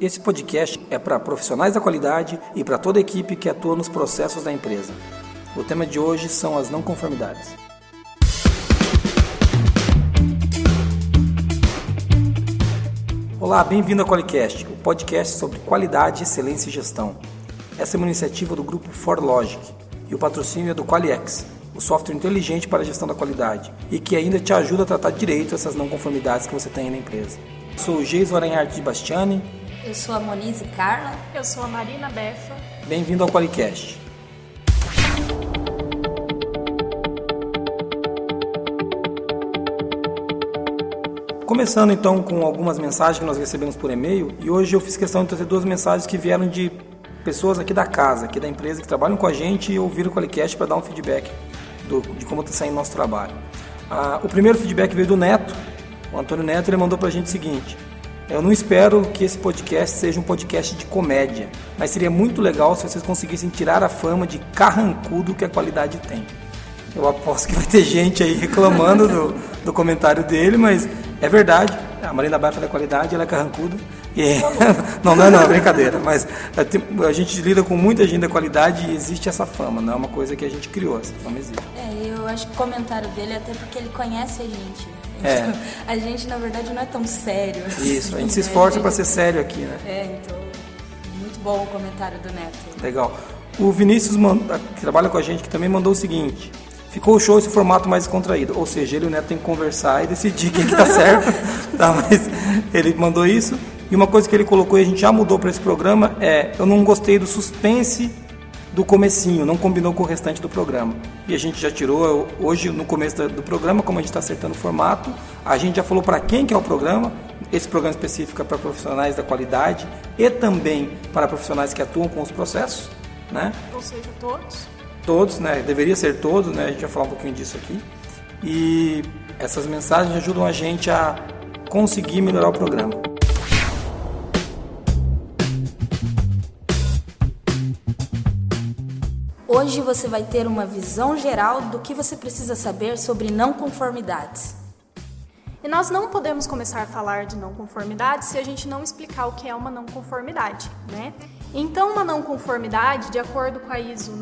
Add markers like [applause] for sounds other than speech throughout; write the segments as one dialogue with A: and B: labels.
A: Esse podcast é para profissionais da qualidade e para toda a equipe que atua nos processos da empresa. O tema de hoje são as não conformidades. Olá, bem-vindo ao Qualicast, o podcast sobre qualidade, excelência e gestão. Essa é uma iniciativa do grupo ForLogic e o patrocínio é do Qualiex, o software inteligente para a gestão da qualidade e que ainda te ajuda a tratar direito essas não conformidades que você tem na empresa. Sou o Geis Aranharte de Bastiani.
B: Eu sou a Monize Carla.
C: Eu sou a Marina Befa.
A: Bem-vindo ao Qualicast. Começando então com algumas mensagens que nós recebemos por e-mail, e hoje eu fiz questão de trazer duas mensagens que vieram de pessoas aqui da casa, aqui da empresa, que trabalham com a gente e ouviram o Qualicast para dar um feedback do, de como está saindo o nosso trabalho. Ah, o primeiro feedback veio do Neto, o Antônio Neto, ele mandou para a gente o seguinte: Eu não espero que esse podcast seja um podcast de comédia, mas seria muito legal se vocês conseguissem tirar a fama de carrancudo que a qualidade tem. Eu aposto que vai ter gente aí reclamando do, do comentário dele, mas é verdade. A Marina Baixa da qualidade, ela é carrancuda. E... [laughs] não, não é não, é brincadeira. Mas a gente lida com muita gente da qualidade e existe essa fama. Não é uma coisa que a gente criou, essa fama existe.
B: É, eu acho que o comentário dele é até porque ele conhece a gente. Né?
A: É.
B: Então, a gente, na verdade, não é tão sério. Assim,
A: Isso, a gente se esforça para ser sério aqui, né?
B: É, então, muito bom o comentário do Neto.
A: Legal. O Vinícius, que trabalha com a gente, que também mandou o seguinte: ficou show esse formato mais contraído. Ou seja, ele e o Neto tem que conversar e decidir quem que tá [laughs] certo. tá, mas ele mandou isso. E uma coisa que ele colocou e a gente já mudou para esse programa é: eu não gostei do suspense do comecinho, não combinou com o restante do programa. E a gente já tirou hoje no começo do programa, como a gente está acertando o formato, a gente já falou para quem que é o programa. Esse programa específico é para profissionais da qualidade e também para profissionais que atuam com os processos, né?
C: Ou seja, todos.
A: Todos, né? Deveria ser todos, né? A gente vai falar um pouquinho disso aqui. E essas mensagens ajudam a gente a conseguir melhorar o programa.
B: Hoje você vai ter uma visão geral do que você precisa saber sobre não conformidades.
C: E nós não podemos começar a falar de não conformidade se a gente não explicar o que é uma não conformidade, né? Então, uma não conformidade, de acordo com a ISO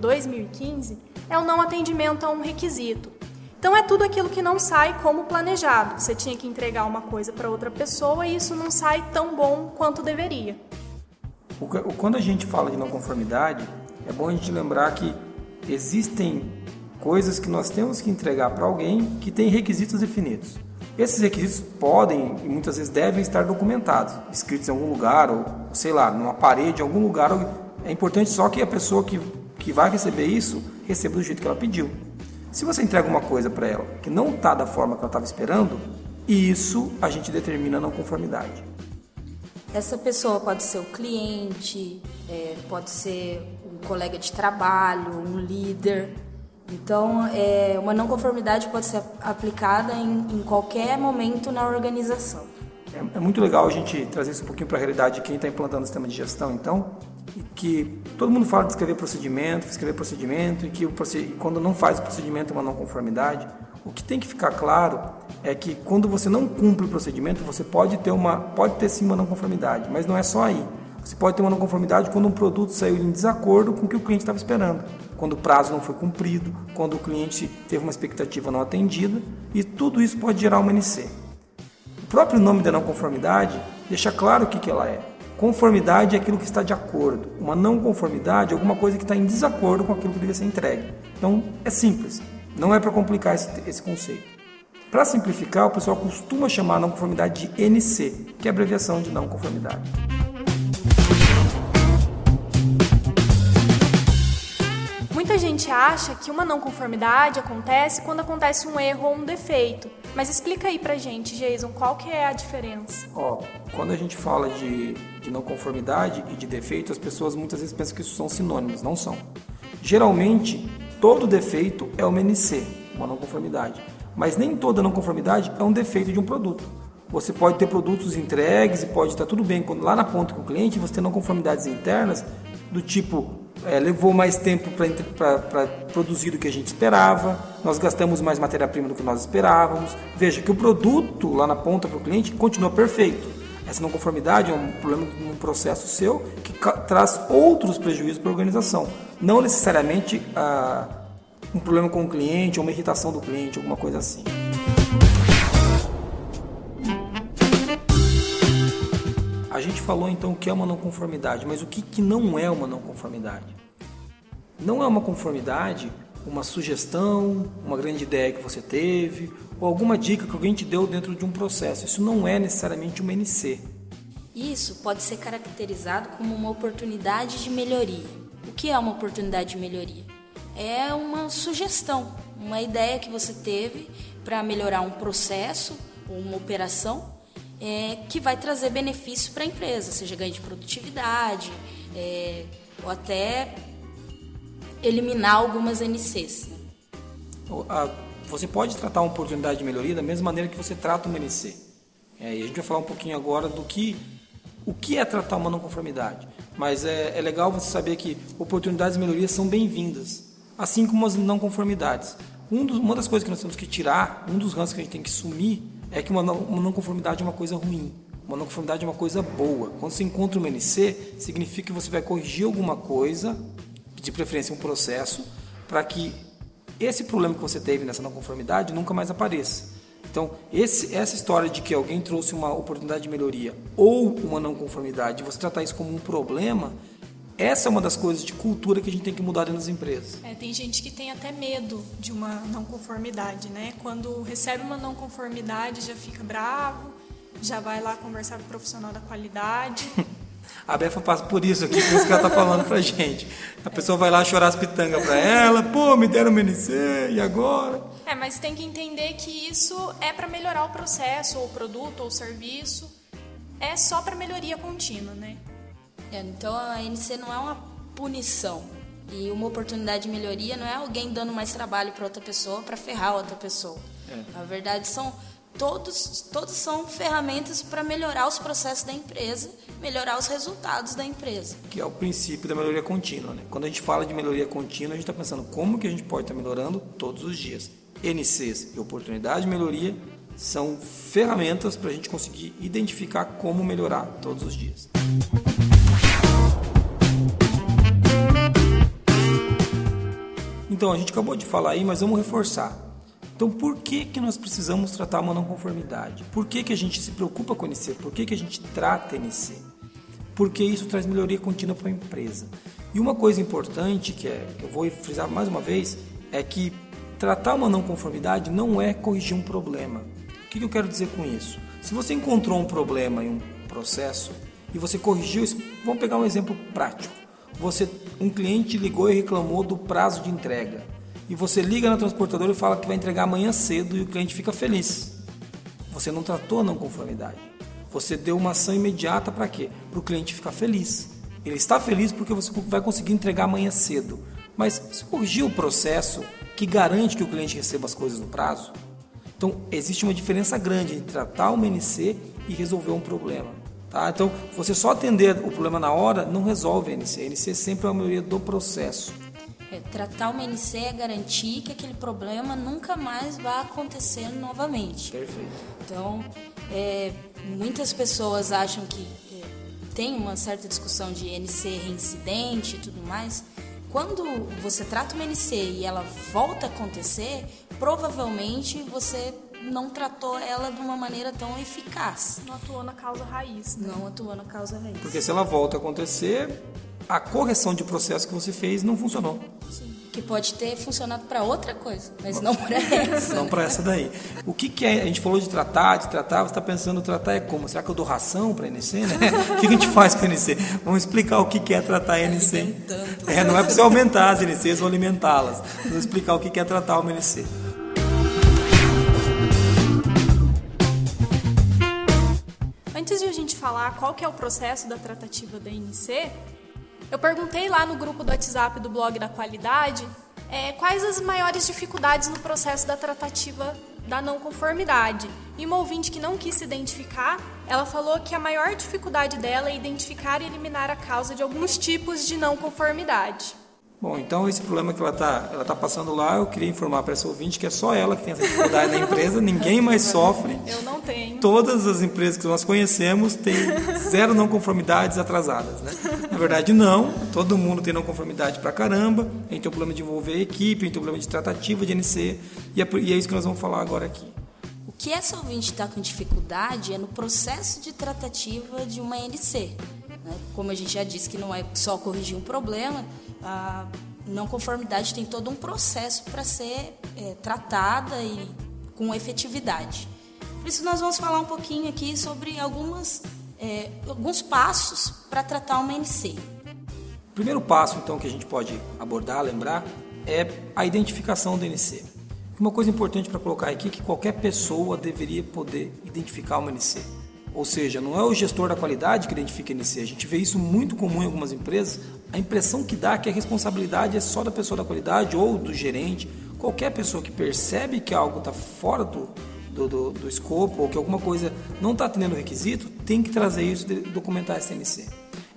C: 9000-2015, é o não atendimento a um requisito. Então, é tudo aquilo que não sai como planejado. Você tinha que entregar uma coisa para outra pessoa e isso não sai tão bom quanto deveria.
A: Quando a gente fala de não conformidade, é bom a gente lembrar que existem coisas que nós temos que entregar para alguém que tem requisitos definidos. Esses requisitos podem e muitas vezes devem estar documentados, escritos em algum lugar ou sei lá, numa parede, em algum lugar. É importante só que a pessoa que, que vai receber isso receba do jeito que ela pediu. Se você entrega uma coisa para ela que não está da forma que ela estava esperando, isso a gente determina a não conformidade.
B: Essa pessoa pode ser o cliente, é, pode ser colega de trabalho, um líder. Então, é, uma não conformidade pode ser aplicada em, em qualquer momento na organização.
A: É, é, muito legal a gente trazer isso um pouquinho para a realidade de quem está implantando o sistema de gestão, então, que todo mundo fala de escrever procedimento, escrever procedimento, e que o, quando não faz o procedimento é uma não conformidade. O que tem que ficar claro é que quando você não cumpre o procedimento, você pode ter uma, pode ter sim uma não conformidade, mas não é só aí. Você pode ter uma não conformidade quando um produto saiu em desacordo com o que o cliente estava esperando, quando o prazo não foi cumprido, quando o cliente teve uma expectativa não atendida, e tudo isso pode gerar uma NC. O próprio nome da não conformidade deixa claro o que, que ela é. Conformidade é aquilo que está de acordo. Uma não conformidade é alguma coisa que está em desacordo com aquilo que deve ser entregue. Então é simples. Não é para complicar esse, esse conceito. Para simplificar, o pessoal costuma chamar a não conformidade de NC, que é abreviação de não conformidade.
C: Acha que uma não conformidade acontece quando acontece um erro ou um defeito. Mas explica aí pra gente, Jason, qual que é a diferença?
A: Ó, quando a gente fala de, de não conformidade e de defeito, as pessoas muitas vezes pensam que isso são sinônimos, não são. Geralmente, todo defeito é uma NC, uma não conformidade. Mas nem toda não conformidade é um defeito de um produto. Você pode ter produtos entregues e pode estar tudo bem quando lá na ponta com o cliente você ter não conformidades internas do tipo é, levou mais tempo para produzir do que a gente esperava, nós gastamos mais matéria-prima do que nós esperávamos. Veja que o produto lá na ponta para o cliente continua perfeito. Essa não conformidade é um problema um processo seu que traz outros prejuízos para a organização. Não necessariamente ah, um problema com o cliente ou uma irritação do cliente, alguma coisa assim. Gente falou então o que é uma não conformidade, mas o que, que não é uma não conformidade? Não é uma conformidade uma sugestão, uma grande ideia que você teve, ou alguma dica que alguém te deu dentro de um processo. Isso não é necessariamente uma NC.
B: Isso pode ser caracterizado como uma oportunidade de melhoria. O que é uma oportunidade de melhoria? É uma sugestão, uma ideia que você teve para melhorar um processo ou uma operação é, que vai trazer benefício para a empresa, seja ganho de produtividade é, ou até eliminar algumas NCs. Né?
A: você pode tratar uma oportunidade de melhoria da mesma maneira que você trata uma NC. É, e a gente vai falar um pouquinho agora do que o que é tratar uma não conformidade. Mas é, é legal você saber que oportunidades de melhoria são bem-vindas, assim como as não conformidades. Um dos, uma das coisas que nós temos que tirar, um dos ranços que a gente tem que sumir, é que uma não, conformidade é uma coisa ruim. Uma não conformidade é uma coisa boa. Quando você encontra uma NC, significa que você vai corrigir alguma coisa, de preferência um processo, para que esse problema que você teve nessa não conformidade nunca mais apareça. Então, esse, essa história de que alguém trouxe uma oportunidade de melhoria ou uma não conformidade, você tratar isso como um problema, essa é uma das coisas de cultura que a gente tem que mudar nas empresas.
C: É, tem gente que tem até medo de uma não conformidade, né? Quando recebe uma não conformidade, já fica bravo, já vai lá conversar com o profissional da qualidade. [laughs]
A: A Befa passa por isso aqui, por isso que ela está falando pra gente. A pessoa vai lá chorar as pitangas para ela, pô, me deram MNC, e agora?
C: É, mas tem que entender que isso é para melhorar o processo, ou o produto, ou o serviço. É só para melhoria contínua, né?
B: É, então a NC não é uma punição. E uma oportunidade de melhoria não é alguém dando mais trabalho para outra pessoa para ferrar outra pessoa. É. Na verdade, são todos, todos são ferramentas para melhorar os processos da empresa, melhorar os resultados da empresa.
A: Que é o princípio da melhoria contínua. Né? Quando a gente fala de melhoria contínua, a gente está pensando como que a gente pode estar tá melhorando todos os dias. NCs e oportunidade de melhoria são ferramentas para a gente conseguir identificar como melhorar todos os dias. Então, a gente acabou de falar aí, mas vamos reforçar. Então, por que, que nós precisamos tratar uma não conformidade? Por que, que a gente se preocupa com NC? Por que, que a gente trata NC? Porque isso traz melhoria contínua para a empresa. E uma coisa importante, que, é, que eu vou frisar mais uma vez, é que tratar uma não conformidade não é corrigir um problema. O que, que eu quero dizer com isso? Se você encontrou um problema em um processo e você corrigiu isso, vamos pegar um exemplo prático. Você, um cliente ligou e reclamou do prazo de entrega e você liga na transportadora e fala que vai entregar amanhã cedo e o cliente fica feliz. Você não tratou a não conformidade. Você deu uma ação imediata para quê? Para o cliente ficar feliz. Ele está feliz porque você vai conseguir entregar amanhã cedo. Mas corrigiu o processo que garante que o cliente receba as coisas no prazo? Então, existe uma diferença grande entre tratar uma NC e resolver um problema. Tá? Então, você só atender o problema na hora não resolve a NC. A NC sempre é a maioria do processo.
B: É, tratar uma NC é garantir que aquele problema nunca mais vá acontecer novamente.
A: Perfeito.
B: Então, é, muitas pessoas acham que é, tem uma certa discussão de NC reincidente e tudo mais. Quando você trata uma NC e ela volta a acontecer, provavelmente você não tratou ela de uma maneira tão eficaz.
C: Não atuou na causa raiz. Né?
B: Não atuou na causa raiz.
A: Porque se ela volta a acontecer, a correção de processo que você fez não funcionou.
B: Sim. Que pode ter funcionado para outra coisa, mas não para [laughs] essa.
A: não para essa daí. O que, que é? A gente falou de tratar, de tratar, você está pensando tratar é como? Será que eu dou ração para a NC? Né? o que a gente faz com a NC? Vamos explicar o que é tratar a NC. É, não é para você aumentar as NCs ou alimentá-las. Vamos explicar o que é tratar uma NC.
C: Falar qual que é o processo da tratativa da NC, eu perguntei lá no grupo do WhatsApp do blog da qualidade é, quais as maiores dificuldades no processo da tratativa da não conformidade. E uma ouvinte que não quis se identificar, ela falou que a maior dificuldade dela é identificar e eliminar a causa de alguns tipos de não conformidade.
A: Bom, então esse problema que ela está ela tá passando lá, eu queria informar para essa ouvinte que é só ela que tem essa dificuldade na empresa, [laughs] ninguém mais sofre.
C: Eu não tenho.
A: Todas as empresas que nós conhecemos têm zero não conformidades atrasadas, né? Na verdade, não. Todo mundo tem não conformidade para caramba. A gente tem um problema de envolver a equipe, a gente tem um problema de tratativa de NC, e é, e é isso que nós vamos falar agora aqui.
B: O que essa ouvinte está com dificuldade é no processo de tratativa de uma NC. Né? Como a gente já disse que não é só corrigir um problema, a não conformidade tem todo um processo para ser é, tratada e com efetividade. Por isso nós vamos falar um pouquinho aqui sobre algumas, é, alguns passos para tratar uma NC.
A: O primeiro passo, então, que a gente pode abordar, lembrar, é a identificação do NC. Uma coisa importante para colocar aqui é que qualquer pessoa deveria poder identificar uma NC. Ou seja, não é o gestor da qualidade que identifica NC. A gente vê isso muito comum em algumas empresas. A impressão que dá é que a responsabilidade é só da pessoa da qualidade ou do gerente. Qualquer pessoa que percebe que algo está fora do, do, do, do, escopo ou que alguma coisa não está atendendo o requisito, tem que trazer isso e documentar essa NC.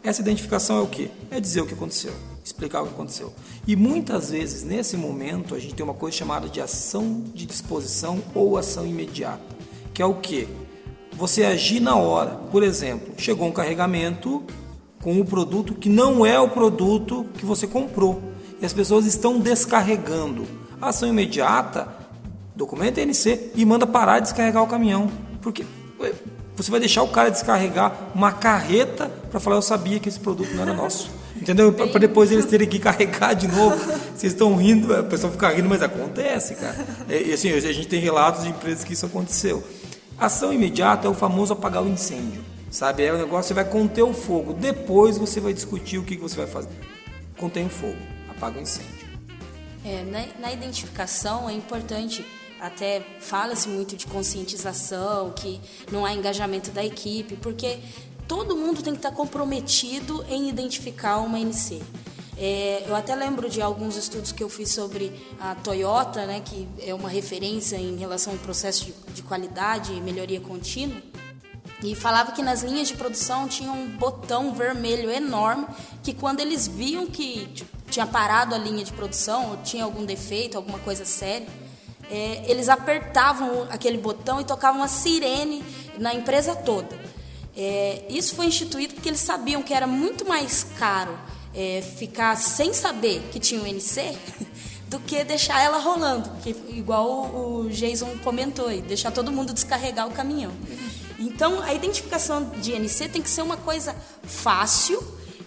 A: Essa identificação é o que? É dizer o que aconteceu, explicar o que aconteceu. E muitas vezes, nesse momento, a gente tem uma coisa chamada de ação de disposição ou ação imediata, que é o que? você agir na hora. Por exemplo, chegou um carregamento com o produto que não é o produto que você comprou e as pessoas estão descarregando. Ação imediata, documenta NC e manda parar de descarregar o caminhão, porque você vai deixar o cara descarregar uma carreta para falar eu sabia que esse produto não era nosso. Entendeu? Para depois eles terem que carregar de novo. Vocês estão rindo, a pessoa fica rindo, mas acontece, cara. E assim, a gente tem relatos de empresas que isso aconteceu. Ação imediata é o famoso apagar o incêndio, sabe? É o negócio, você vai conter o fogo. Depois você vai discutir o que você vai fazer. Contém o fogo, apaga o incêndio.
B: É, na, na identificação é importante até fala-se muito de conscientização, que não há engajamento da equipe, porque todo mundo tem que estar comprometido em identificar uma NC. É, eu até lembro de alguns estudos que eu fiz sobre a Toyota, né, que é uma referência em relação ao processo de, de qualidade e melhoria contínua. E falava que nas linhas de produção tinha um botão vermelho enorme que quando eles viam que tipo, tinha parado a linha de produção ou tinha algum defeito, alguma coisa séria, é, eles apertavam aquele botão e tocavam uma sirene na empresa toda. É, isso foi instituído porque eles sabiam que era muito mais caro é, ficar sem saber que tinha um NC [laughs] do que deixar ela rolando, que, igual o Jason comentou aí, deixar todo mundo descarregar o caminhão. Então, a identificação de NC tem que ser uma coisa fácil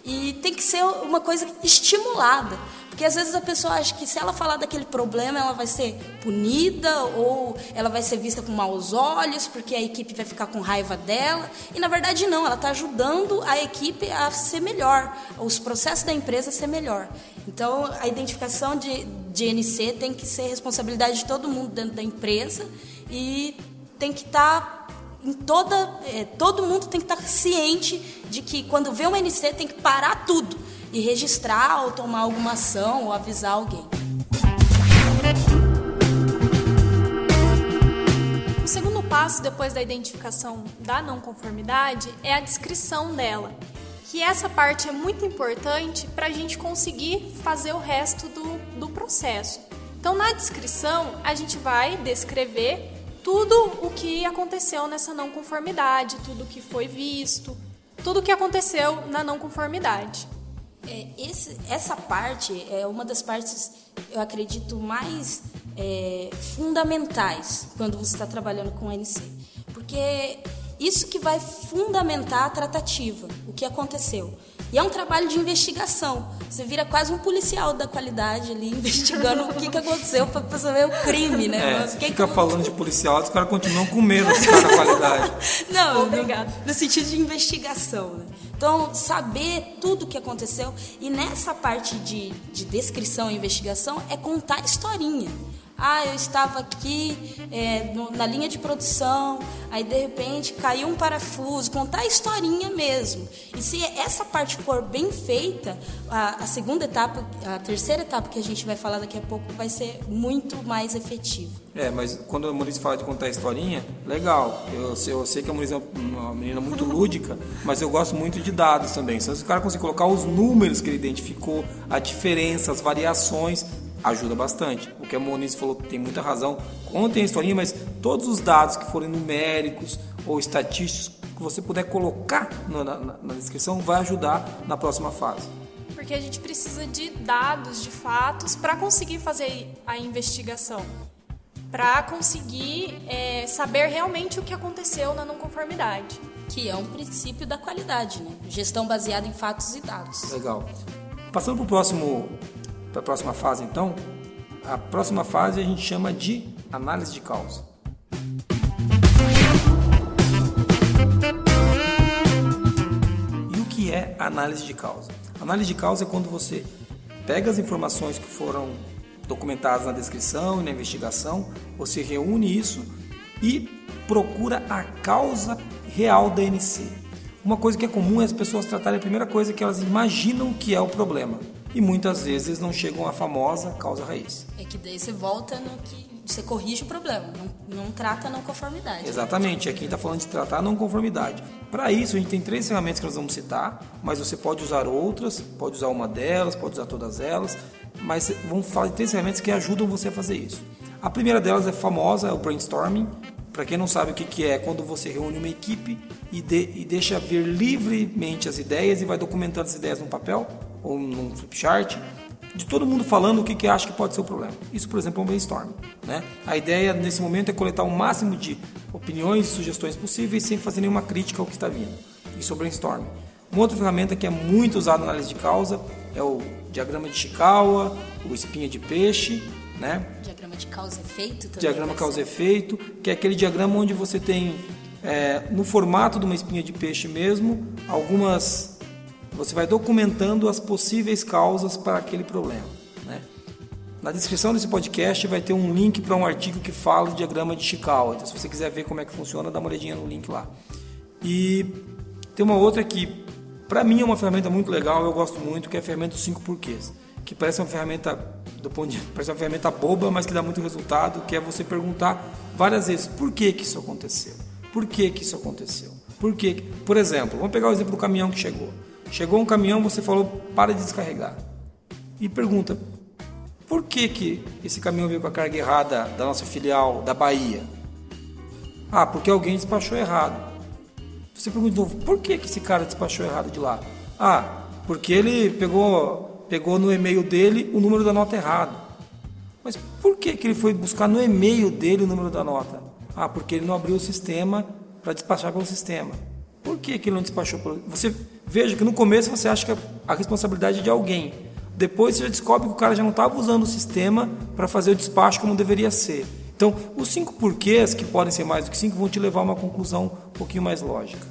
B: e tem que ser uma coisa estimulada. Porque às vezes a pessoa acha que se ela falar daquele problema, ela vai ser punida ou ela vai ser vista com maus olhos, porque a equipe vai ficar com raiva dela. E na verdade não, ela está ajudando a equipe a ser melhor, os processos da empresa a ser melhor. Então a identificação de, de NC tem que ser responsabilidade de todo mundo dentro da empresa e tem que estar tá em toda é, todo mundo tem que estar ciente de que quando vê uma NC tem que parar tudo e registrar ou tomar alguma ação ou avisar alguém.
C: O segundo passo depois da identificação da não conformidade é a descrição dela, que essa parte é muito importante para a gente conseguir fazer o resto do, do processo. Então, na descrição, a gente vai descrever tudo o que aconteceu nessa não conformidade, tudo o que foi visto, tudo o que aconteceu na não conformidade.
B: É, esse, essa parte é uma das partes, eu acredito, mais é, fundamentais quando você está trabalhando com NC. Porque isso que vai fundamentar a tratativa, o que aconteceu. E é um trabalho de investigação. Você vira quase um policial da qualidade ali, [laughs] investigando o que, que aconteceu para saber o crime, né?
A: É, Mas, que fica que... falando de policial, os caras continuam com medo dos caras da qualidade. [laughs]
B: Não, Obrigado. no sentido de investigação, né? Então, saber tudo o que aconteceu. E nessa parte de, de descrição e investigação é contar a historinha. Ah, eu estava aqui é, no, na linha de produção, aí de repente caiu um parafuso, contar a historinha mesmo. E se essa parte for bem feita, a, a segunda etapa, a terceira etapa que a gente vai falar daqui a pouco vai ser muito mais efetiva.
A: É, mas quando a Maurício fala de contar a historinha, legal. Eu, eu sei que a Maurício é uma menina muito [laughs] lúdica, mas eu gosto muito de dados também. Se o cara conseguir colocar os números que ele identificou, a diferença, as variações, ajuda bastante. O que a Moniz falou tem muita razão. Contem a historinha, mas todos os dados que forem numéricos ou estatísticos que você puder colocar na, na, na descrição vai ajudar na próxima fase.
C: Porque a gente precisa de dados, de fatos, para conseguir fazer a investigação. Para conseguir é, saber realmente o que aconteceu na não conformidade.
B: Que é um princípio da qualidade, né? Gestão baseada em fatos e dados.
A: Legal. Passando para o próximo para a próxima fase, então, a próxima fase a gente chama de análise de causa. E o que é análise de causa? Análise de causa é quando você pega as informações que foram documentadas na descrição e na investigação, você reúne isso e procura a causa real da NC. Uma coisa que é comum é as pessoas tratarem a primeira coisa que elas imaginam que é o problema e muitas vezes não chegam à famosa causa raiz.
B: É que daí você volta no que você corrige o problema, não, não trata a não conformidade.
A: Exatamente, aqui está falando de tratar a não conformidade. Para isso, a gente tem três ferramentas que nós vamos citar, mas você pode usar outras, pode usar uma delas, pode usar todas elas, mas vamos falar de três ferramentas que ajudam você a fazer isso. A primeira delas é famosa, é o brainstorming. Para quem não sabe o que, que é, é quando você reúne uma equipe e, de, e deixa ver livremente as ideias e vai documentando as ideias no papel ou num flipchart, de todo mundo falando o que, que acha que pode ser o problema. Isso, por exemplo, é um brainstorm. Né? A ideia nesse momento é coletar o máximo de opiniões e sugestões possíveis sem fazer nenhuma crítica ao que está vindo. Isso é o brainstorm. Uma outra ferramenta que é muito usada na análise de causa é o diagrama de Chikawa, o espinha de peixe, né?
B: Diagrama de causa-efeito também.
A: Diagrama causa-efeito, que é aquele diagrama onde você tem, é, no formato de uma espinha de peixe mesmo, algumas você vai documentando as possíveis causas para aquele problema. Né? Na descrição desse podcast vai ter um link para um artigo que fala do diagrama de Chikawa. Então, se você quiser ver como é que funciona, dá uma olhadinha no link lá. E tem uma outra que, para mim, é uma ferramenta muito legal, eu gosto muito, que é a ferramenta dos 5 porquês. Que parece uma ferramenta, do ponto de, [laughs] parece uma ferramenta boba, mas que dá muito resultado, que é você perguntar várias vezes por que, que isso aconteceu. Por que, que isso aconteceu? Por que? Por exemplo, vamos pegar o exemplo do caminhão que chegou. Chegou um caminhão, você falou, para de descarregar. E pergunta, por que, que esse caminhão veio com a carga errada da nossa filial da Bahia? Ah, porque alguém despachou errado. Você pergunta novo, por que, que esse cara despachou errado de lá? Ah, porque ele pegou, pegou no e-mail dele o número da nota errado. Mas por que, que ele foi buscar no e-mail dele o número da nota? Ah, porque ele não abriu o sistema para despachar pelo sistema. Por que, que ele não despachou pelo... Você veja que no começo você acha que a responsabilidade é de alguém. Depois você já descobre que o cara já não estava usando o sistema para fazer o despacho como deveria ser. Então, os cinco porquês, que podem ser mais do que cinco, vão te levar a uma conclusão um pouquinho mais lógica.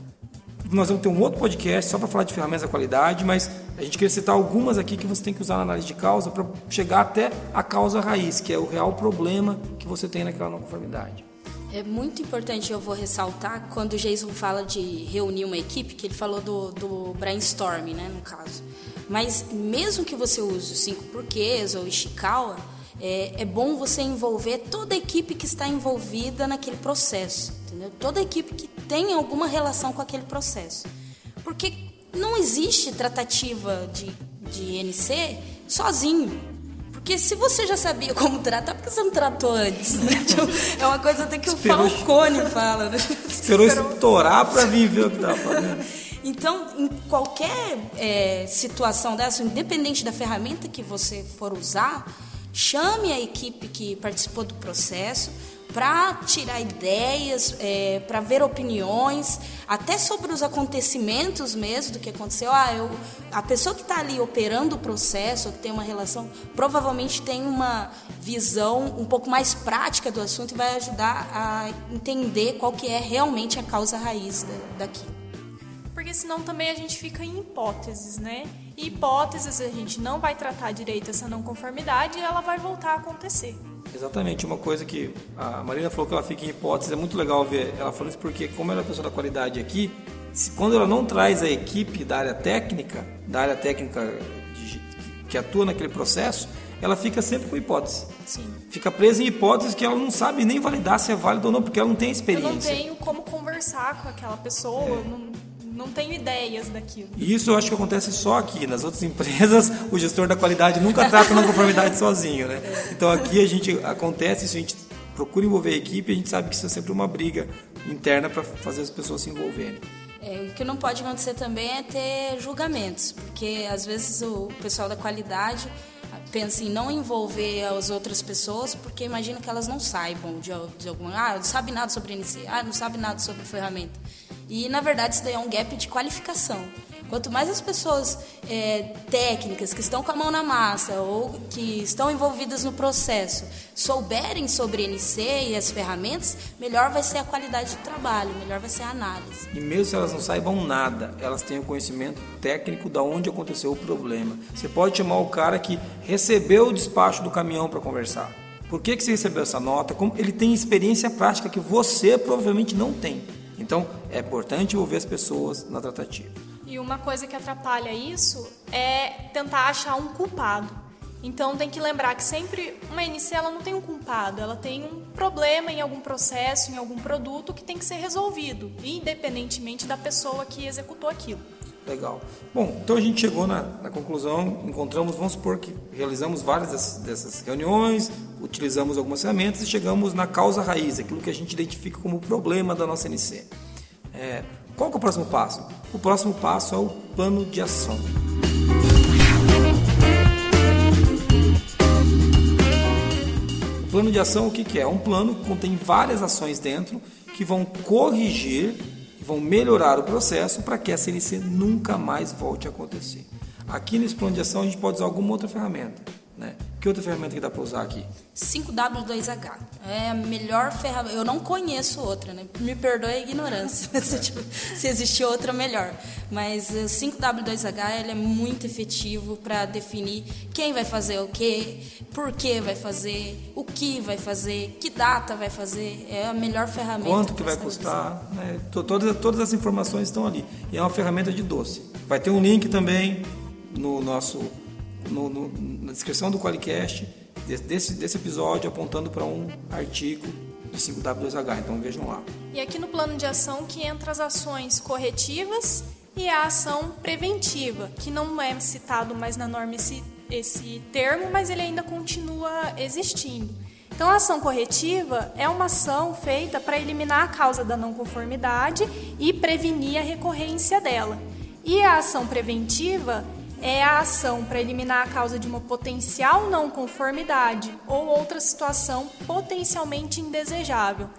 A: Nós vamos ter um outro podcast só para falar de ferramentas da qualidade, mas a gente quer citar algumas aqui que você tem que usar na análise de causa para chegar até a causa raiz, que é o real problema que você tem naquela não conformidade.
B: É muito importante, eu vou ressaltar, quando o Jason fala de reunir uma equipe, que ele falou do, do brainstorming, né, no caso. Mas mesmo que você use os cinco porquês ou Ishikawa, é, é bom você envolver toda a equipe que está envolvida naquele processo, entendeu? Toda a equipe que tem alguma relação com aquele processo. Porque não existe tratativa de, de NC sozinho. Porque se você já sabia como tratar, por que você não tratou antes? Né? [laughs] Tipo, é uma coisa até que Esperou, o Falcone fala. Né?
A: Esperou, Esperou estourar para vir ver o que estava fazendo. [laughs]
B: Então, em qualquer é, situação dessa, independente da ferramenta que você for usar, chame a equipe que participou do processo, para tirar ideias, é, para ver opiniões, até sobre os acontecimentos mesmo do que aconteceu. Ah, eu, a pessoa que está ali operando o processo, que tem uma relação, provavelmente tem uma visão um pouco mais prática do assunto e vai ajudar a entender qual que é realmente a causa raiz da.
C: Porque senão também a gente fica em hipóteses, né? E hipóteses a gente não vai tratar direito essa não conformidade e ela vai voltar a acontecer.
A: Exatamente, uma coisa que a Marina falou que ela fica em hipótese, é muito legal ver ela falando isso porque como ela é pessoa da qualidade aqui, se, quando ela não traz a equipe da área técnica, da área técnica de, que atua naquele processo, ela fica sempre com hipótese.
C: Sim.
A: Fica presa em hipóteses que ela não sabe nem validar se é válido ou não, porque ela não tem experiência.
C: Eu não tenho como conversar com aquela pessoa, é. não, não tenho ideias daquilo.
A: Isso eu acho que acontece só aqui. Nas outras empresas, [laughs] o gestor da qualidade nunca trata uma conformidade [laughs] sozinho, né? Então aqui a gente acontece isso, a gente procura envolver a equipe, a gente sabe que isso é sempre uma briga interna para fazer as pessoas se envolverem.
B: É, o que não pode acontecer também é ter julgamentos, porque às vezes o pessoal da qualidade pensa em não envolver as outras pessoas, porque imagina que elas não saibam de, de algum. Ah, não sabe nada sobre NC, ah, não sabe nada sobre ferramenta. E na verdade isso daí é um gap de qualificação. Quanto mais as pessoas é, técnicas que estão com a mão na massa ou que estão envolvidas no processo souberem sobre NC e as ferramentas, melhor vai ser a qualidade do trabalho, melhor vai ser a análise.
A: E mesmo se elas não saibam nada, elas têm o conhecimento técnico da onde aconteceu o problema. Você pode chamar o cara que recebeu o despacho do caminhão para conversar. Por que, que você recebeu essa nota? Como ele tem experiência prática que você provavelmente não tem. Então, é importante envolver as pessoas na tratativa.
C: E uma coisa que atrapalha isso é tentar achar um culpado. Então tem que lembrar que sempre uma NC ela não tem um culpado, ela tem um problema em algum processo, em algum produto que tem que ser resolvido, independentemente da pessoa que executou aquilo.
A: Legal. Bom, então a gente chegou na, na conclusão, encontramos, vamos supor que realizamos várias dessas, dessas, reuniões, utilizamos algumas ferramentas e chegamos na causa raiz, aquilo que a gente identifica como problema da nossa NC. É, qual é o próximo passo? O próximo passo é o plano de ação. O plano de ação o que, que é? É um plano que contém várias ações dentro que vão corrigir vão melhorar o processo para que a CNC nunca mais volte a acontecer. Aqui nesse plano de ação a gente pode usar alguma outra ferramenta. Que outra ferramenta que dá para usar aqui?
B: 5W2H. É a melhor ferramenta. Eu não conheço outra, né? Me perdoe a ignorância [laughs] se, tipo, se existe outra melhor. Mas o 5W2H ele é muito efetivo para definir quem vai fazer o quê, por que vai fazer, o que vai fazer, que data vai fazer. É a melhor ferramenta.
A: Quanto que vai custar? Né? Todas, todas as informações estão ali. E é uma ferramenta de doce. Vai ter um link também no nosso no, no, na descrição do Qualicast desse, desse episódio apontando para um artigo de 5W2H, então vejam lá.
C: E aqui no plano de ação que entra as ações corretivas e a ação preventiva, que não é citado mais na norma esse, esse termo, mas ele ainda continua existindo. Então, a ação corretiva é uma ação feita para eliminar a causa da não conformidade e prevenir a recorrência dela. E a ação preventiva é a ação para eliminar a causa de uma potencial não conformidade ou outra situação potencialmente indesejável.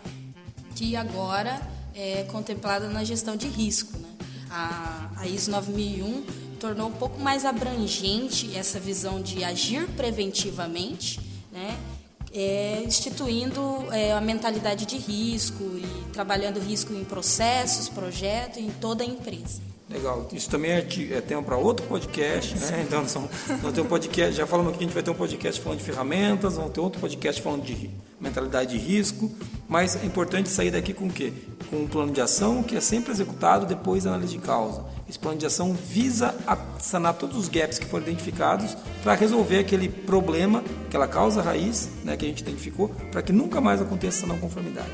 B: Que agora é contemplada na gestão de risco. Né? A, a ISO 9001 tornou um pouco mais abrangente essa visão de agir preventivamente, né? É, instituindo é, a mentalidade de risco e trabalhando risco em processos, projetos, em toda a empresa.
A: Legal. Isso também é, é tema para outro podcast, né? Então, nós vamos ter um podcast, já falamos aqui, a gente vai ter um podcast falando de ferramentas, vamos ter outro podcast falando de mentalidade de risco, mas é importante sair daqui com o quê? Com um plano de ação que é sempre executado depois da análise de causa. Esse plano de ação visa sanar todos os gaps que foram identificados para resolver aquele problema, aquela causa raiz né, que a gente identificou, para que nunca mais aconteça essa não conformidade.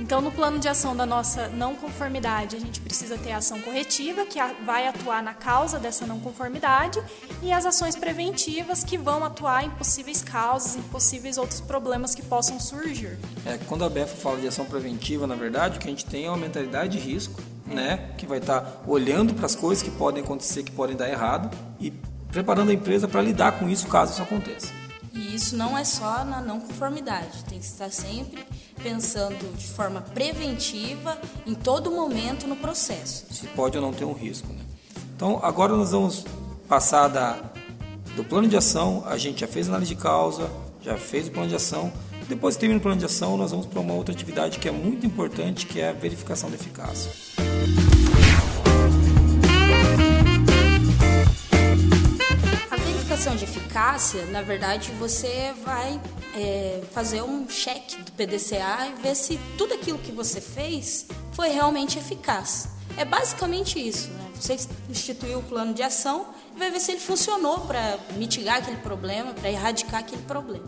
C: Então, no plano de ação da nossa não conformidade, a gente precisa ter a ação corretiva, que vai atuar na causa dessa não conformidade, e as ações preventivas, que vão atuar em possíveis causas, em possíveis outros problemas que possam surgir.
A: É, quando a BEF fala de ação preventiva, na verdade, o que a gente tem é uma mentalidade de risco, é. né? que vai estar tá olhando para as coisas que podem acontecer, que podem dar errado, e preparando a empresa para lidar com isso caso isso aconteça.
B: E isso não é só na não conformidade, tem que estar sempre pensando de forma preventiva em todo momento no processo.
A: Se pode ou não ter um risco. Né? Então, agora nós vamos passar da, do plano de ação, a gente já fez análise de causa, já fez o plano de ação. Depois que termina o plano de ação, nós vamos para uma outra atividade que é muito importante, que é a verificação da eficácia.
B: A verificação de eficácia, na verdade, você vai é, fazer um cheque do PDCA e ver se tudo aquilo que você fez foi realmente eficaz. É basicamente isso. Né? Você instituiu o plano de ação e vai ver se ele funcionou para mitigar aquele problema, para erradicar aquele problema.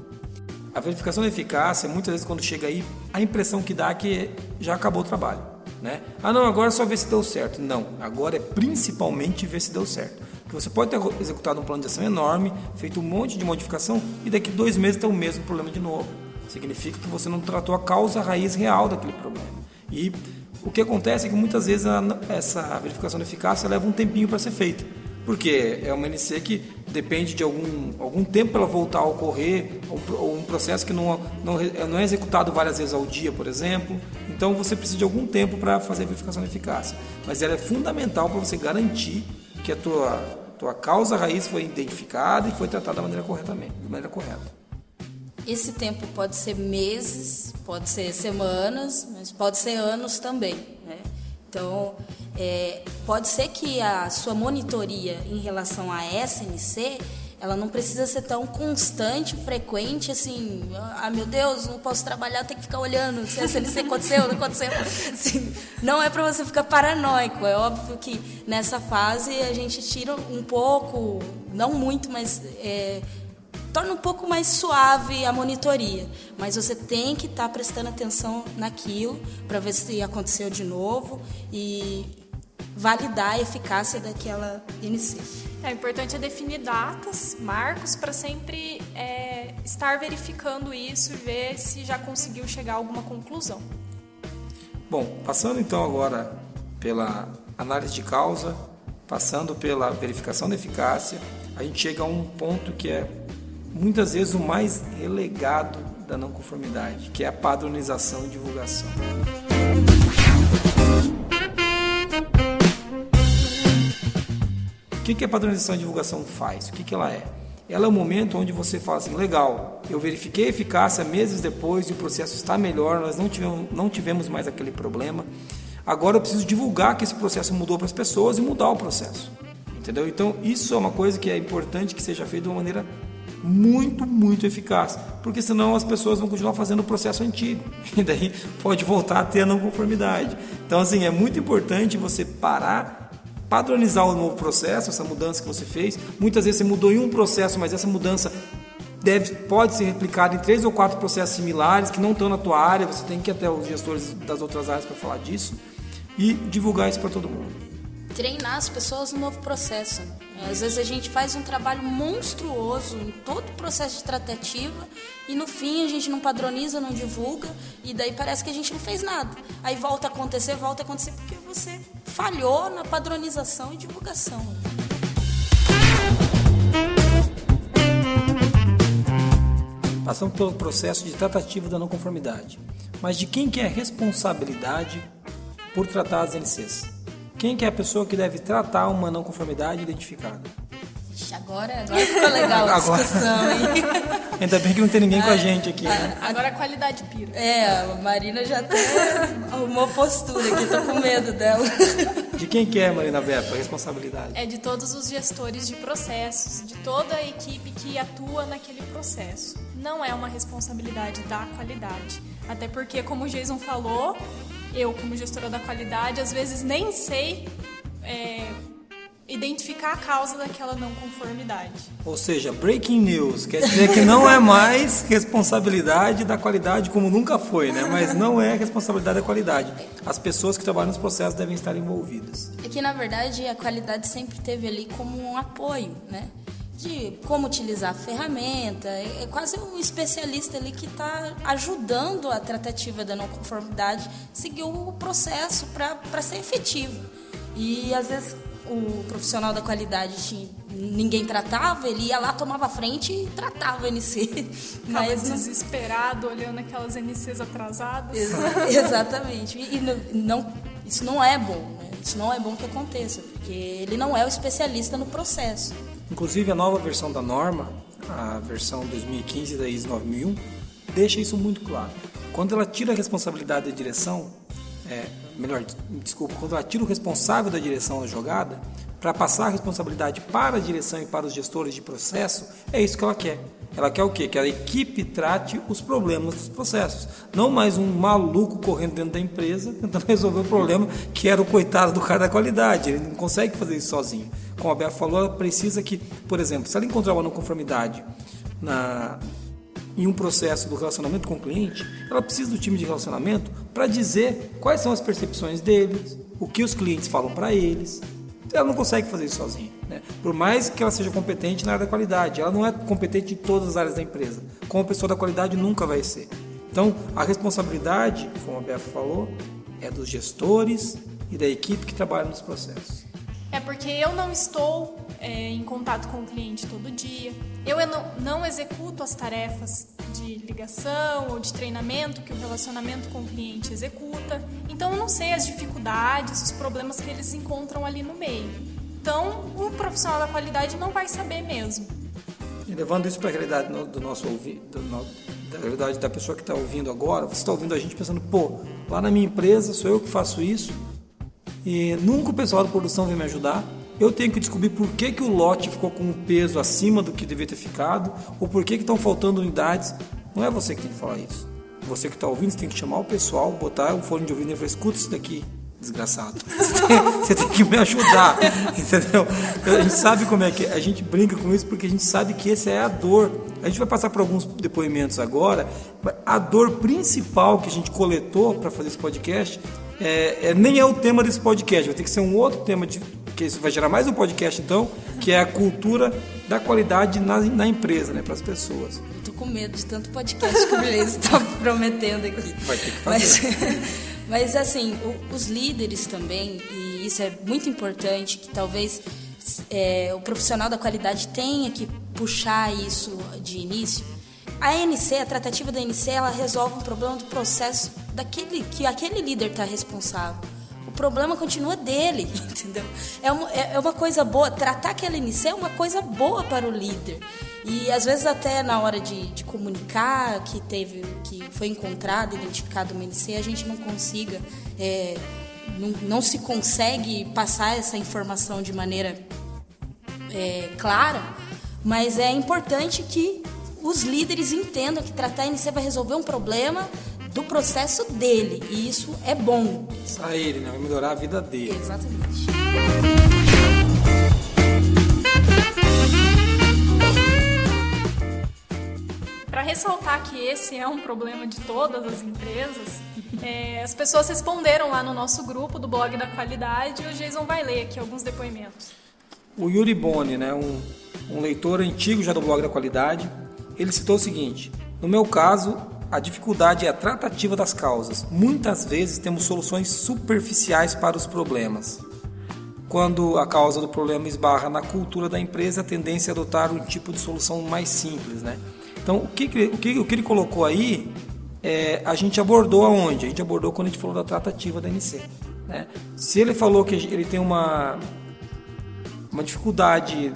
A: A verificação da eficácia, muitas vezes quando chega aí, a impressão que dá é que já acabou o trabalho. Né? Ah, não, agora é só ver se deu certo. Não, agora é principalmente ver se deu certo. Porque você pode ter executado um plano de ação enorme, feito um monte de modificação e daqui dois meses tem o mesmo problema de novo. Significa que você não tratou a causa a raiz real daquele problema. E o que acontece é que muitas vezes a, essa verificação de eficácia leva um tempinho para ser feita. Porque é uma NC que depende de algum, algum tempo para ela voltar a ocorrer, ou um processo que não, não, não é executado várias vezes ao dia, por exemplo. Então você precisa de algum tempo para fazer a verificação de eficácia. Mas ela é fundamental para você garantir que a tua, tua causa raiz foi identificada e foi tratada da maneira, corretamente, da maneira correta.
B: Esse tempo pode ser meses, pode ser semanas, mas pode ser anos também. Né? Então, é, pode ser que a sua monitoria em relação à SNC ela não precisa ser tão constante, frequente, assim, ah, meu Deus, não posso trabalhar, tenho que ficar olhando se a SNC aconteceu, não aconteceu. Assim, não é para você ficar paranoico. É óbvio que nessa fase a gente tira um pouco, não muito, mas é, torna um pouco mais suave a monitoria, mas você tem que estar tá prestando atenção naquilo para ver se aconteceu de novo e validar a eficácia daquela NC.
C: É importante é definir datas, marcos, para sempre é, estar verificando isso e ver se já conseguiu chegar a alguma conclusão.
A: Bom, passando então agora pela análise de causa, passando pela verificação da eficácia, a gente chega a um ponto que é muitas vezes o mais relegado da não conformidade, que é a padronização e divulgação. O que, que a padronização e divulgação faz? O que, que ela é? Ela é o momento onde você fala assim, legal, eu verifiquei a eficácia meses depois e o processo está melhor, nós não tivemos, não tivemos mais aquele problema. Agora eu preciso divulgar que esse processo mudou para as pessoas e mudar o processo. Entendeu? Então, isso é uma coisa que é importante que seja feita de uma maneira muito, muito eficaz, porque senão as pessoas vão continuar fazendo o processo antigo [laughs] e daí pode voltar a ter a não conformidade. Então, assim, é muito importante você parar, padronizar o novo processo, essa mudança que você fez. Muitas vezes você mudou em um processo, mas essa mudança deve, pode ser replicada em três ou quatro processos similares que não estão na tua área. Você tem que ir até os gestores das outras áreas para falar disso e divulgar isso para todo mundo
B: treinar as pessoas no novo processo. Às vezes a gente faz um trabalho monstruoso em todo o processo de tratativa e no fim a gente não padroniza, não divulga e daí parece que a gente não fez nada. Aí volta a acontecer, volta a acontecer porque você falhou na padronização e divulgação.
A: Passamos pelo processo de tratativa da não conformidade. Mas de quem que é a responsabilidade por tratar as NCs? Quem que é a pessoa que deve tratar uma não conformidade identificada?
B: Ixi, agora, agora ficou legal a agora. discussão, hein? [laughs]
A: Ainda bem que não tem ninguém com a gente aqui.
C: Né? Agora a qualidade pira.
B: É, a Marina já até arrumou postura aqui, tô com medo dela. [laughs]
A: De quem que é, Marina Beto, a responsabilidade?
C: É de todos os gestores de processos, de toda a equipe que atua naquele processo. Não é uma responsabilidade da qualidade. Até porque, como o Jason falou, eu, como gestora da qualidade, às vezes nem sei é, identificar a causa daquela não conformidade.
A: Ou seja, breaking news quer dizer que não é mais responsabilidade da qualidade como nunca foi, né? Mas não é responsabilidade da qualidade. As pessoas que trabalham nos processos devem estar envolvidas.
B: É que na verdade a qualidade sempre teve ali como um apoio, né? de como utilizar a ferramenta, é, é quase um especialista ali que está ajudando a tratativa da não conformidade seguir o processo para ser efetivo. E às vezes o profissional da qualidade tinha, ninguém tratava, ele ia lá, tomava frente e tratava [laughs] a NC.
C: Mas desesperado, olhando aquelas NCs atrasadas. Ex [laughs]
B: exatamente. E, e não, isso não é bom, né? isso não é bom que aconteça, porque ele não é o especialista no processo.
A: Inclusive a nova versão da norma, a versão 2015 da ISO 9001, deixa isso muito claro. Quando ela tira a responsabilidade da direção, é, melhor, desculpa, tira o responsável da direção da jogada, para passar a responsabilidade para a direção e para os gestores de processo, é isso que ela quer. Ela quer o quê? Que a equipe trate os problemas dos processos. Não mais um maluco correndo dentro da empresa tentando [laughs] resolver o problema que era o coitado do cara da qualidade. Ele não consegue fazer isso sozinho. Como a Bea falou, ela precisa que, por exemplo, se ela encontrar uma não conformidade na, em um processo do relacionamento com o cliente, ela precisa do time de relacionamento para dizer quais são as percepções deles, o que os clientes falam para eles. Ela não consegue fazer isso sozinha. Né? Por mais que ela seja competente na área da qualidade, ela não é competente em todas as áreas da empresa. Como pessoa da qualidade nunca vai ser. Então, a responsabilidade, como a Beth falou, é dos gestores e da equipe que trabalha nos processos.
C: É porque eu não estou é, em contato com o cliente todo dia, eu não, executo as tarefas de ligação ou de treinamento que o relacionamento com o cliente executa, então eu não sei as dificuldades, os problemas que eles encontram ali no meio. Então, o profissional da qualidade não vai saber mesmo.
A: E levando isso para a realidade do nosso ouvido, da realidade da pessoa que está ouvindo agora, você está ouvindo a gente pensando, pô, lá na minha empresa sou eu que faço isso, e nunca o pessoal da produção vem me ajudar. Eu tenho que descobrir por que, que o lote ficou com um peso acima do que devia ter ficado, ou por que estão faltando unidades. Não é você que tem que falar isso. Você que está ouvindo, você tem que chamar o pessoal, botar um fone de ouvido e falar: escuta isso daqui, desgraçado. [laughs] Você tem, você tem, que me ajudar, [laughs] entendeu? A gente sabe como é que é. A gente brinca com isso porque a gente sabe que essa é a dor. A gente vai passar por alguns depoimentos agora. A dor principal que a gente coletou para fazer esse podcast é, é, nem é o tema desse podcast, vai ter que ser um outro tema, de, que isso vai gerar mais um podcast então, que é a cultura da qualidade na, na empresa, né, para as pessoas.
B: Eu tô com medo de tanto podcast que o Beleza está [laughs] prometendo aqui.
A: Vai ter que fazer.
B: Mas, [laughs] mas assim, o, os líderes também, e isso é muito importante, que talvez é, o profissional da qualidade tenha que puxar isso de início, a ANC, a tratativa da ANC, ela resolve um problema do processo daquele que aquele líder está responsável. O problema continua dele, [laughs] entendeu? É uma, é, é uma coisa boa. Tratar aquela ANC é uma coisa boa para o líder. E às vezes até na hora de, de comunicar que teve, que foi encontrado, identificado uma NC, a gente não consiga, é, não, não se consegue passar essa informação de maneira é, clara, mas é importante que os líderes entendam que tratar a NC vai resolver um problema do processo dele. E isso é bom.
A: Para ele, né? Vai melhorar a vida dele.
B: Exatamente.
C: Para ressaltar que esse é um problema de todas as empresas, é, as pessoas responderam lá no nosso grupo do blog da qualidade e o Jason vai ler aqui alguns depoimentos.
A: O Yuri Boni, né, um, um leitor antigo já do blog da qualidade, ele citou o seguinte: No meu caso, a dificuldade é a tratativa das causas. Muitas vezes temos soluções superficiais para os problemas. Quando a causa do problema esbarra na cultura da empresa, a tendência é adotar um tipo de solução mais simples, né? Então, o que, o que, o que ele colocou aí, é, a gente abordou aonde? A gente abordou quando a gente falou da tratativa da NC. Né? Se ele falou que ele tem uma, uma dificuldade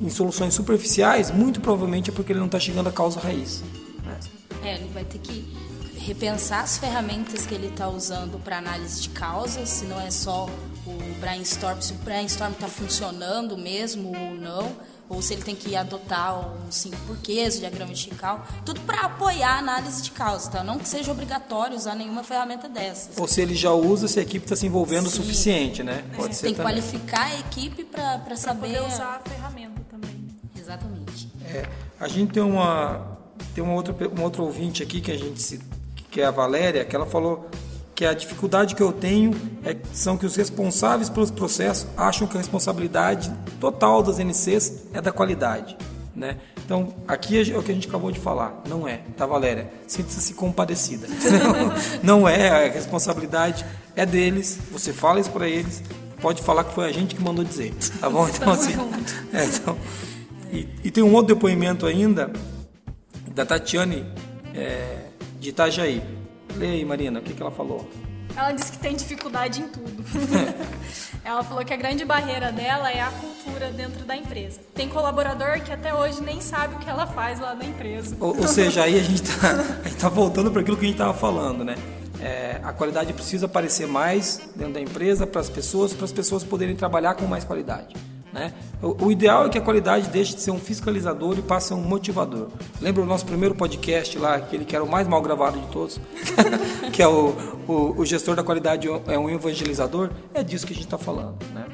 A: em soluções superficiais, muito provavelmente é porque ele não está chegando à causa raiz.
B: É, ele vai ter que repensar as ferramentas que ele está usando para análise de causas, se não é só o brainstorm, se o brainstorm está funcionando mesmo ou não, ou se ele tem que adotar os cinco porquês, o diagrama de Chical, tudo para apoiar a análise de causa, tá? Não que seja obrigatório usar nenhuma ferramenta dessas.
A: Ou se ele já usa, se a equipe está se envolvendo Sim. o suficiente, né?
B: Pode é. ser Tem que qualificar a equipe para saber...
C: poder usar a ferramenta também.
B: Exatamente.
A: É, a gente tem uma tem uma outra um outro ouvinte aqui que a gente que é a Valéria, que ela falou que a dificuldade que eu tenho é, são que os responsáveis pelos processos acham que a responsabilidade total das NCs é da qualidade. Né? Então, aqui é o que a gente acabou de falar. Não é, tá, Valéria? Sinta-se compadecida. [laughs] Não é, a responsabilidade é deles. Você fala isso para eles. Pode falar que foi a gente que mandou dizer. Tá bom? Então, assim. É, então, e, e, tem um outro depoimento ainda da Tatiane é, de Itajaí. Leia aí, Marina, o que, que ela falou?
C: Ela disse que tem dificuldade em tudo. [laughs] ela falou que a grande barreira dela é a cultura dentro da empresa. Tem colaborador que até hoje nem sabe o que ela faz lá na empresa.
A: Ou, ou seja, aí a gente [laughs] está tá voltando para aquilo que a gente estava falando, né? É, a qualidade precisa aparecer mais dentro da empresa para as pessoas, para as pessoas poderem trabalhar com mais qualidade. Né? O, o, ideal é que a qualidade deixe de ser um fiscalizador e passe a um motivador. Lembra o nosso primeiro podcast lá, aquele que era o mais mal gravado de todos, [laughs] que é o, o, o, gestor da qualidade é um evangelizador? É disso que a gente está falando. Né?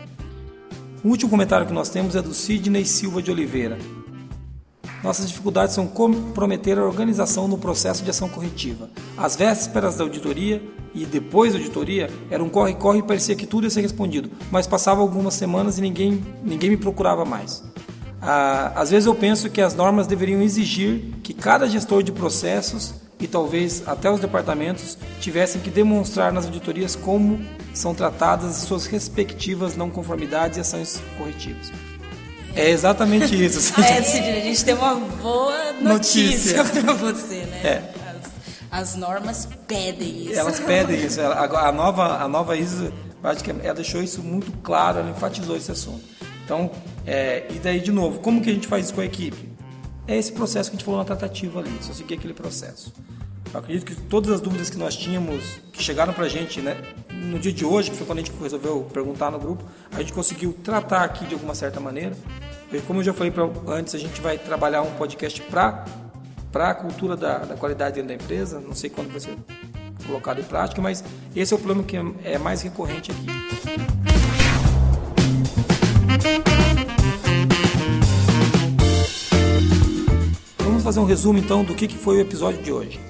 A: O último comentário que nós temos é do Sidney Silva de Oliveira. Nossas dificuldades são comprometer a organização no processo de ação corretiva. Às vésperas da auditoria e depois da auditoria, era um corre-corre e parecia que tudo ia ser respondido, mas passava algumas semanas e ninguém, ninguém me procurava mais. Ah, às vezes eu penso que as normas deveriam exigir que cada gestor de processos e talvez até os departamentos tivessem que demonstrar nas auditorias como são tratadas as suas respectivas não conformidades e ações corretivas. É exatamente isso. [laughs]
B: é, Sidney, a gente tem uma boa notícia, notícia. para você, né?
A: É.
B: As, as, normas pedem isso.
A: Elas pedem isso. A, a nova, a nova ISO, ela deixou isso muito claro, ela enfatizou esse assunto. Então, é, e daí, de novo, como que a gente faz isso com a equipe? É esse processo que a gente falou na tratativa ali, só seguir aquele processo. Eu acredito que todas as dúvidas que nós tínhamos, que chegaram para a gente né, no dia de hoje, que foi quando a gente resolveu perguntar no grupo, a gente conseguiu tratar aqui de alguma certa maneira. E como eu já falei pra, antes, a gente vai trabalhar um podcast para a cultura da, da qualidade dentro da empresa. Não sei quando vai ser colocado em prática, mas esse é o problema que é mais recorrente aqui. Vamos fazer um resumo então do que foi o episódio de hoje.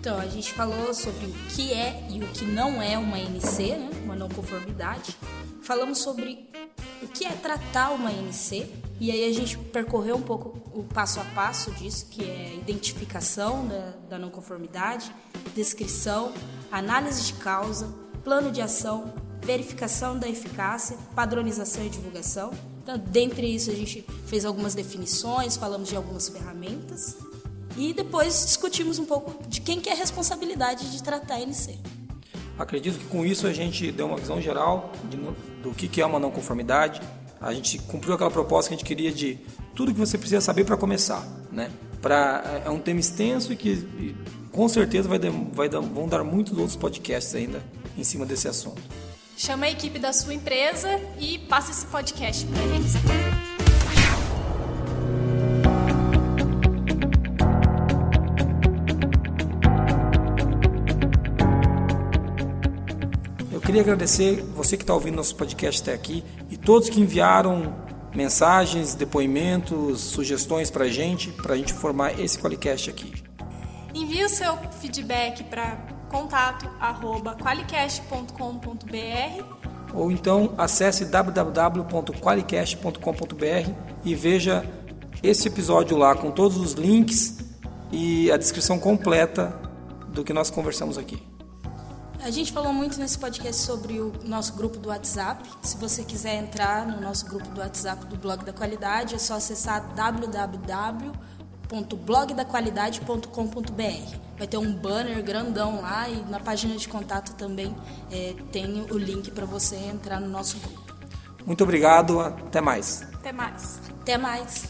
B: Então, a gente falou sobre o que é e o que não é uma NC, né? uma não conformidade. Falamos sobre o que é tratar uma NC, e aí a gente percorreu um pouco o passo a passo disso, que é identificação da, da não conformidade, descrição, análise de causa, plano de ação, verificação da eficácia, padronização e divulgação. Então, dentre isso, a gente fez algumas definições, falamos de algumas ferramentas e depois discutimos um pouco de quem que é a responsabilidade de tratar a NC.
A: Acredito que com isso a gente deu uma visão geral de, do que, que é uma não conformidade. A gente cumpriu aquela proposta que a gente queria de tudo que você precisa saber para começar, né? Pra, é, é um tema extenso e que e, com certeza vai, vai vão dar muitos outros podcasts ainda em cima desse assunto.
C: Chama a equipe da sua empresa e passa esse podcast para eles.
A: Queria agradecer você que está ouvindo nosso podcast até aqui e todos que enviaram mensagens, depoimentos, sugestões para a gente, para a gente formar esse Qualicast aqui.
C: Envie o seu feedback para contato@qualicast.com.br
A: ou então acesse www.qualicast.com.br e veja esse episódio lá com todos os links e a descrição completa do que nós conversamos aqui.
B: A gente falou muito nesse podcast sobre o nosso grupo do WhatsApp. Se você quiser entrar no nosso grupo do WhatsApp do Blog da Qualidade, é só acessar www.blogdaqualidade.com.br. Vai ter um banner grandão lá e na página de contato também é, tem o link para você entrar no nosso grupo.
A: Muito obrigado, até mais.
C: Até mais.
B: Até mais.